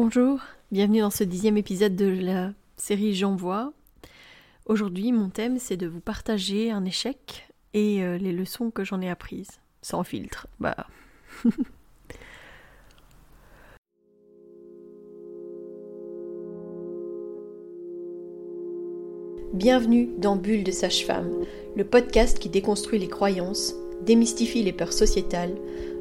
Bonjour, bienvenue dans ce dixième épisode de la série J'envoie. Aujourd'hui, mon thème, c'est de vous partager un échec et euh, les leçons que j'en ai apprises. Sans filtre, bah. Bienvenue dans Bulle de Sage-Femme, le podcast qui déconstruit les croyances, démystifie les peurs sociétales,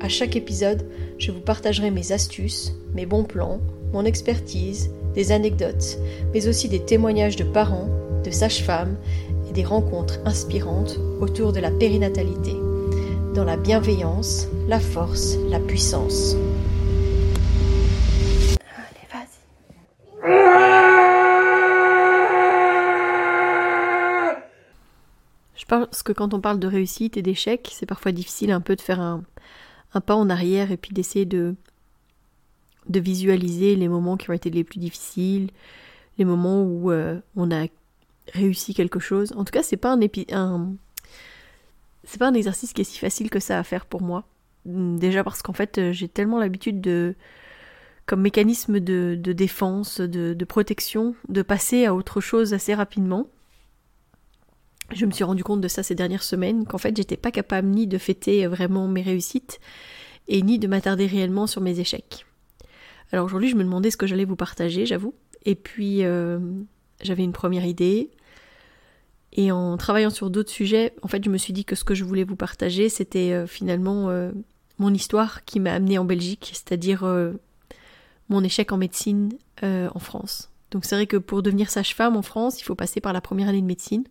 À chaque épisode, je vous partagerai mes astuces, mes bons plans, mon expertise, des anecdotes, mais aussi des témoignages de parents, de sages-femmes et des rencontres inspirantes autour de la périnatalité, dans la bienveillance, la force, la puissance. Allez, vas-y. Je pense que quand on parle de réussite et d'échec, c'est parfois difficile un peu de faire un, un pas en arrière et puis d'essayer de, de visualiser les moments qui ont été les plus difficiles, les moments où euh, on a réussi quelque chose. En tout cas, c'est pas un, un c'est pas un exercice qui est si facile que ça à faire pour moi. Déjà parce qu'en fait, euh, j'ai tellement l'habitude de comme mécanisme de, de défense, de, de protection, de passer à autre chose assez rapidement je me suis rendu compte de ça ces dernières semaines, qu'en fait j'étais pas capable ni de fêter vraiment mes réussites et ni de m'attarder réellement sur mes échecs. Alors aujourd'hui je me demandais ce que j'allais vous partager, j'avoue. Et puis euh, j'avais une première idée. Et en travaillant sur d'autres sujets, en fait je me suis dit que ce que je voulais vous partager c'était euh, finalement euh, mon histoire qui m'a amenée en Belgique, c'est-à-dire mon échec en médecine en France. Donc c'est vrai que pour devenir sage-femme en France, il faut passer par la première année de médecine.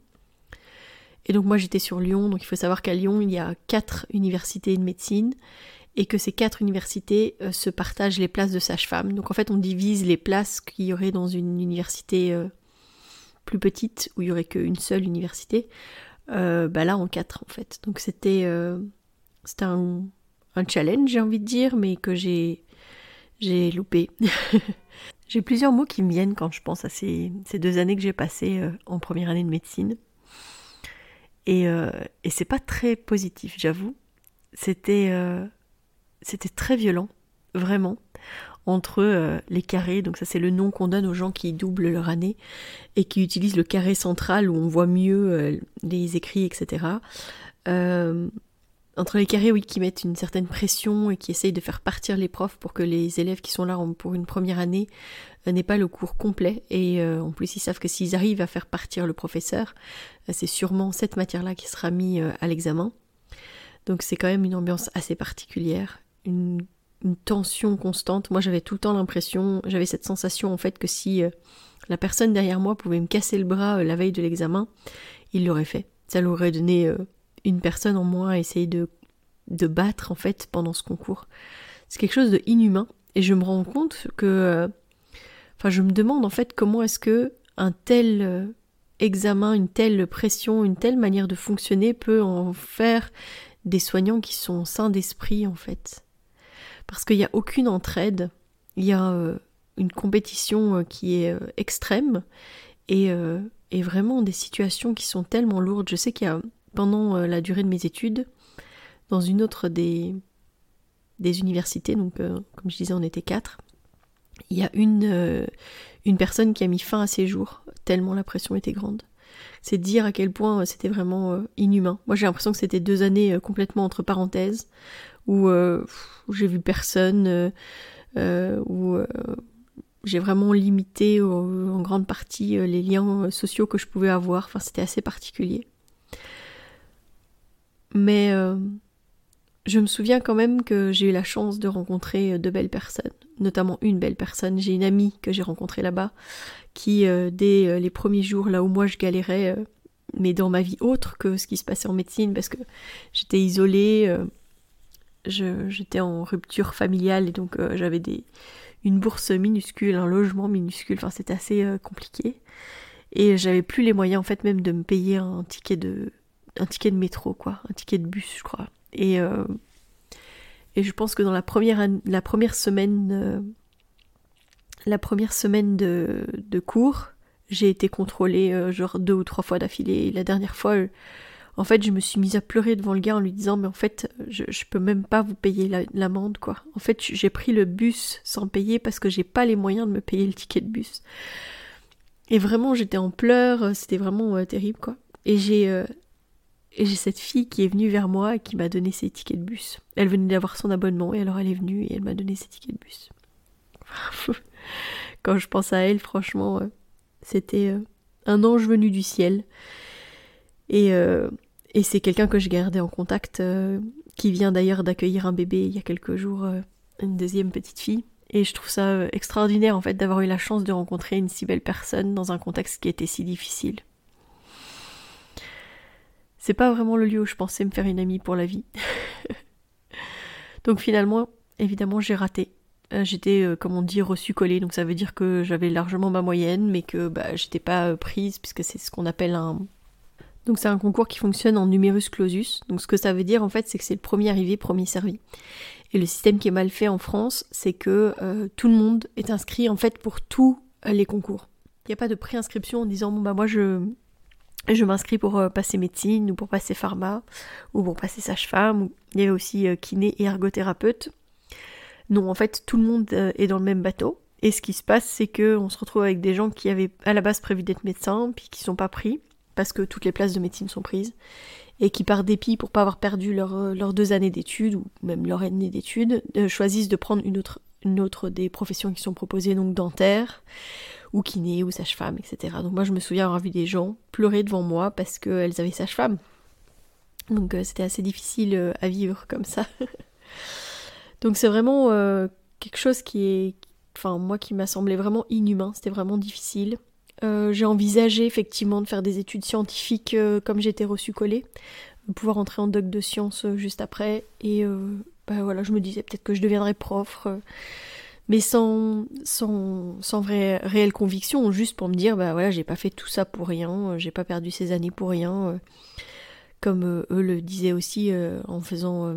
Et donc moi j'étais sur Lyon, donc il faut savoir qu'à Lyon il y a quatre universités de médecine et que ces quatre universités euh, se partagent les places de sage-femme. Donc en fait on divise les places qu'il y aurait dans une université euh, plus petite où il y aurait qu'une seule université, euh, bah là en quatre en fait. Donc c'était c'était un, un challenge j'ai envie de dire, mais que j'ai j'ai loupé. j'ai plusieurs mots qui me viennent quand je pense à ces, ces deux années que j'ai passées en première année de médecine. Et, euh, et c'est pas très positif, j'avoue. C'était euh, c'était très violent, vraiment, entre euh, les carrés. Donc ça c'est le nom qu'on donne aux gens qui doublent leur année et qui utilisent le carré central où on voit mieux les écrits, etc. Entre les carrés, oui, qui mettent une certaine pression et qui essayent de faire partir les profs pour que les élèves qui sont là pour une première année euh, n'aient pas le cours complet. Et euh, en plus, ils savent que s'ils arrivent à faire partir le professeur, euh, c'est sûrement cette matière-là qui sera mise à l'examen. Donc c'est quand même une ambiance assez particulière, une, tension constante. Moi, j'avais tout le temps l'impression, j'avais cette sensation en fait que si la personne derrière moi pouvait me casser le bras la veille de l'examen, il l'aurait fait. Ça leur aurait donné une personne en moins à essayer de, de battre en fait pendant ce concours. C'est quelque chose de inhumain et je me rends compte que euh, enfin je me demande en fait comment est-ce que un tel euh, examen, une telle pression, une telle manière de fonctionner peut en faire des soignants qui sont sains d'esprit en fait. Parce qu'il n'y a aucune entraide, il y a euh, une compétition qui est extrême et, et vraiment des situations qui sont tellement lourdes. Je sais qu'il y a pendant euh, la durée de mes études, dans une autre des, des universités, donc euh, comme je disais on était quatre, il y a une, euh, une personne qui a mis fin à ses jours, tellement la pression était grande. C'est dire à quel point c'était vraiment inhumain. Moi j'ai l'impression que c'était deux années complètement entre parenthèses, où, où j'ai vu personne, où j'ai vraiment limité en grande partie les liens sociaux que je pouvais avoir. Enfin c'était assez particulier. Mais euh, je me souviens quand même que j'ai eu la chance de rencontrer euh, de belles personnes, notamment une belle personne. J'ai une amie que j'ai rencontrée là-bas qui, euh, dès les premiers jours, là où moi je galérais, mais dans ma vie autre que ce qui se passait en médecine, parce que j'étais isolée, j'étais en rupture familiale et donc j'avais des, une bourse minuscule, un logement minuscule, enfin c'était assez compliqué. Et j'avais plus les moyens en fait même de me payer un ticket de un ticket de métro quoi, un ticket de bus je crois. Et et je pense que dans la première semaine la première semaine de, de cours, j'ai été contrôlée genre deux ou trois fois d'affilée. La dernière fois, en fait, je me suis mise à pleurer devant le gars en lui disant mais en fait, je, peux même pas vous payer l'amende quoi. En fait, j'ai pris le bus sans payer parce que j'ai pas les moyens de me payer le ticket de bus. Et vraiment, j'étais en pleurs, euh, c'était vraiment euh, terrible, quoi. Et j'ai euh, j'ai cette fille qui est venue vers moi et qui m'a donné ses tickets de bus. Elle venait d'avoir son abonnement et alors elle est venue et elle m'a donné ses tickets de bus. Quand je pense à elle, franchement, c'était un ange venu du ciel. Et, et c'est quelqu'un que j'ai gardé en contact, qui vient d'ailleurs d'accueillir un bébé il y a quelques jours, une deuxième petite fille. Et je trouve ça euh, extraordinaire en fait d'avoir eu la chance de rencontrer une si belle personne dans un contexte qui était si difficile. C'est pas vraiment le lieu où je pensais me faire une amie pour la vie. donc finalement, évidemment, j'ai raté. Euh, j'étais, euh, comme on dit, reçu collé, donc ça veut dire que j'avais largement ma moyenne, mais que bah, j'étais pas prise, puisque c'est ce qu'on appelle un. Donc c'est un concours qui fonctionne en numerus clausus. Donc ce que ça veut dire en fait, c'est que c'est le premier arrivé, premier servi. Et le système qui est mal fait en France, c'est que euh, tout le monde est inscrit en fait pour tous euh, les concours. Il n'y a pas de préinscription en disant bon bah moi je je m'inscris pour euh, passer médecine ou pour passer pharma ou pour passer sage-femme. Il y avait aussi kiné et ergothérapeute. Non, en fait, tout le monde est dans le même bateau. Et ce qui se passe, c'est que on se retrouve avec des gens qui avaient à la base prévu d'être médecins, puis qui sont pas pris parce que toutes les places de médecine sont prises et qui par dépit pour pas avoir perdu euh, leurs deux années d'études ou même leur année d'études euh, choisissent de prendre une autre des professions qui sont proposées donc dentaire ou kiné ou sage-femme etc donc moi je me souviens avoir vu des gens pleurer devant moi parce qu'elles avaient sage-femme. Donc euh, c'était assez difficile à vivre comme ça. Donc c'est vraiment quelque chose qui est enfin moi qui m'a semblé vraiment inhumain. C'était vraiment difficile. Euh, j'ai envisagé effectivement de faire des études scientifiques euh, comme j'étais reçu collée, pouvoir entrer en doc de sciences euh, juste après. Et bah voilà, je me disais peut-être que je deviendrais prof, mais sans, sans, sans vraie réelle conviction, juste pour me dire bah voilà, j'ai pas fait tout ça pour rien, j'ai pas perdu ces années pour rien. comme eux le disaient aussi en faisant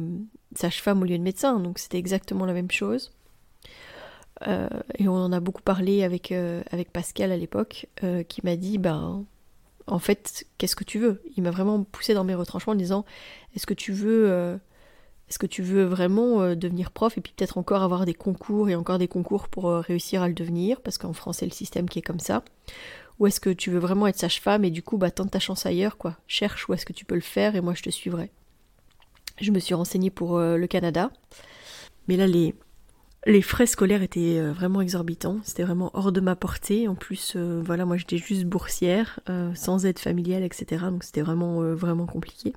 sage-femme au lieu de médecin, donc c'était exactement la même chose. Euh, et on en a beaucoup parlé avec, euh, avec Pascal à l'époque, euh, qui m'a dit, ben, en fait, qu'est-ce que tu veux? Il m'a vraiment poussé dans mes retranchements en disant, est-ce que tu veux, est-ce que tu veux vraiment devenir prof et puis peut-être encore avoir des concours et encore des concours pour réussir à le devenir, parce qu'en France c'est le système qui est comme ça. Ou est-ce que tu veux vraiment être sage-femme et du coup, bah, tente ta chance ailleurs, quoi. Cherche où est-ce que tu peux le faire et moi je te suivrai. Je me suis renseignée pour le Canada. Mais là, les, frais scolaires étaient euh, vraiment exorbitants, c'était vraiment hors de ma portée. En plus, euh, voilà, moi j'étais juste boursière, euh, sans aide familiale, etc. Donc c'était vraiment, vraiment compliqué.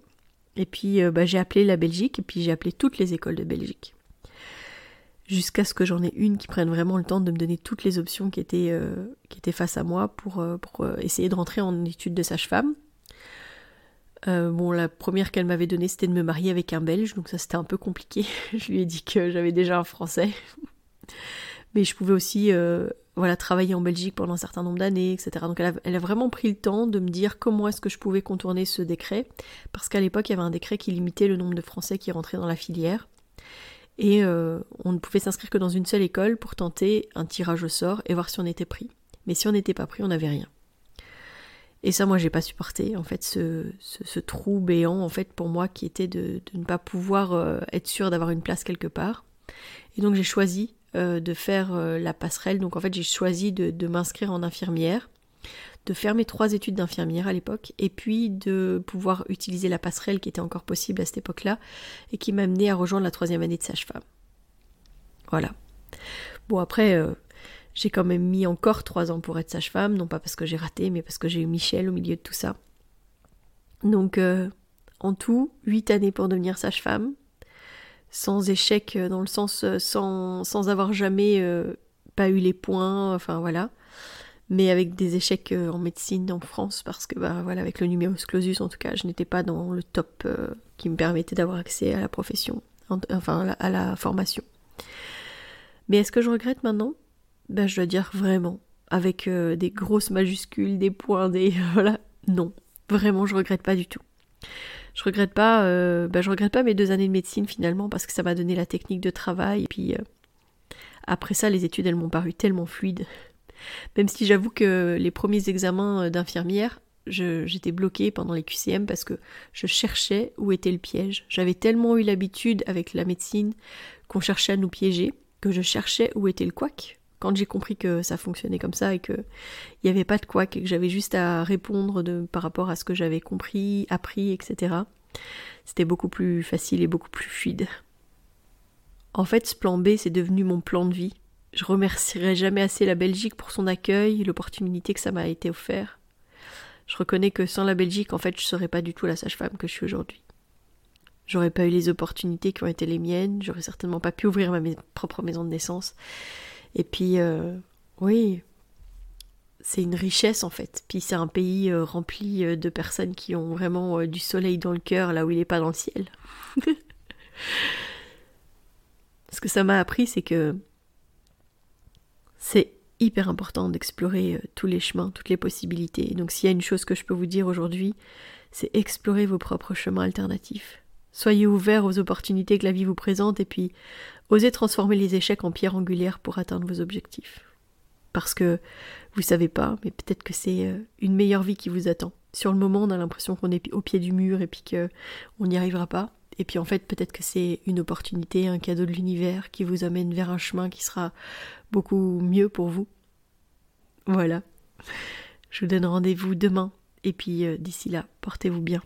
Et puis bah, j'ai appelé la Belgique, et puis j'ai appelé toutes les écoles de Belgique. Jusqu'à ce que j'en ai une qui prenne vraiment le temps de me donner toutes les options qui étaient, qui étaient face à moi pour, pour essayer de rentrer en études de sage-femme. Euh, bon, la première qu'elle m'avait donnée, c'était de me marier avec un Belge, donc ça c'était un peu compliqué. je lui ai dit que j'avais déjà un Français. Mais je pouvais aussi euh, voilà, travailler en Belgique pendant un certain nombre d'années, etc. Donc elle a, vraiment pris le temps de me dire comment est-ce que je pouvais contourner ce décret, parce qu'à l'époque il y avait un décret qui limitait le nombre de Français qui rentraient dans la filière. Et euh, on ne pouvait s'inscrire que dans une seule école pour tenter un tirage au sort et voir si on était pris. Mais si on n'était pas pris, on n'avait rien. Et ça, moi, j'ai pas supporté, en fait, ce, trou béant, en fait, pour moi, qui était de, ne pas pouvoir euh, être sûr d'avoir une place quelque part. Et donc, j'ai choisi de faire euh, la passerelle. Donc, en fait, j'ai choisi de, de m'inscrire en infirmière, de faire mes trois études d'infirmière à l'époque, et puis de pouvoir utiliser la passerelle qui était encore possible à cette époque-là, et qui m'a amené à rejoindre la troisième année de sage-femme. Voilà. Bon, après, j'ai quand même mis encore trois ans pour être sage-femme, non pas parce que j'ai raté, mais parce que j'ai eu Michel au milieu de tout ça. Donc, euh, en tout, huit années pour devenir sage-femme, sans échec euh, dans le sens euh, sans, sans avoir jamais pas eu les points, enfin voilà, mais avec des échecs en médecine en France parce que bah voilà avec le numerus clausus en tout cas, je n'étais pas dans le top qui me permettait d'avoir accès à la profession, enfin à la formation. Mais est-ce que je regrette maintenant? Ben, je dois dire vraiment, avec euh, des grosses majuscules, des points, des voilà, non, vraiment, je regrette pas du tout. Je regrette pas, euh, ben, je regrette pas mes deux années de médecine finalement parce que ça m'a donné la technique de travail. Et puis euh, après ça, les études elles m'ont paru tellement fluides. Même si j'avoue que les premiers examens d'infirmière, j'étais bloquée pendant les QCM parce que je cherchais où était le piège. J'avais tellement eu l'habitude avec la médecine qu'on cherchait à nous piéger que je cherchais où était le couac. Quand j'ai compris que ça fonctionnait comme ça et qu'il n'y avait pas de et que j'avais juste à répondre par rapport à ce que j'avais compris, appris, etc., c'était beaucoup plus facile et beaucoup plus fluide. En fait, ce plan B, c'est devenu mon plan de vie. Je remercierai jamais assez la Belgique pour son accueil, l'opportunité que ça m'a été offert. Je reconnais que sans la Belgique, en fait, je serais pas du tout la sage-femme que je suis aujourd'hui. J'aurais pas eu les opportunités qui ont été les miennes, j'aurais certainement pas pu ouvrir ma propre maison de naissance. Et puis, euh, oui, c'est une richesse en fait. Puis c'est un pays euh, rempli euh, de personnes qui ont vraiment du soleil dans le cœur là où il n'est pas dans le ciel. Ce que ça m'a appris, c'est que c'est hyper important d'explorer tous les chemins, toutes les possibilités. donc s'il y a une chose que je peux vous dire aujourd'hui, c'est explorer vos propres chemins alternatifs. Soyez ouverts aux opportunités que la vie vous présente et puis osez transformer les échecs en pierre angulaire pour atteindre vos objectifs. Parce que vous savez pas, mais peut-être que c'est euh, une meilleure vie qui vous attend. Sur le moment, on a l'impression qu'on est au pied du mur et puis qu'on n'y arrivera pas. Et puis en fait, peut-être que c'est une opportunité, un cadeau de l'univers qui vous amène vers un chemin qui sera beaucoup mieux pour vous. Voilà. Je vous donne rendez-vous demain. Et puis euh, d'ici là, portez-vous bien.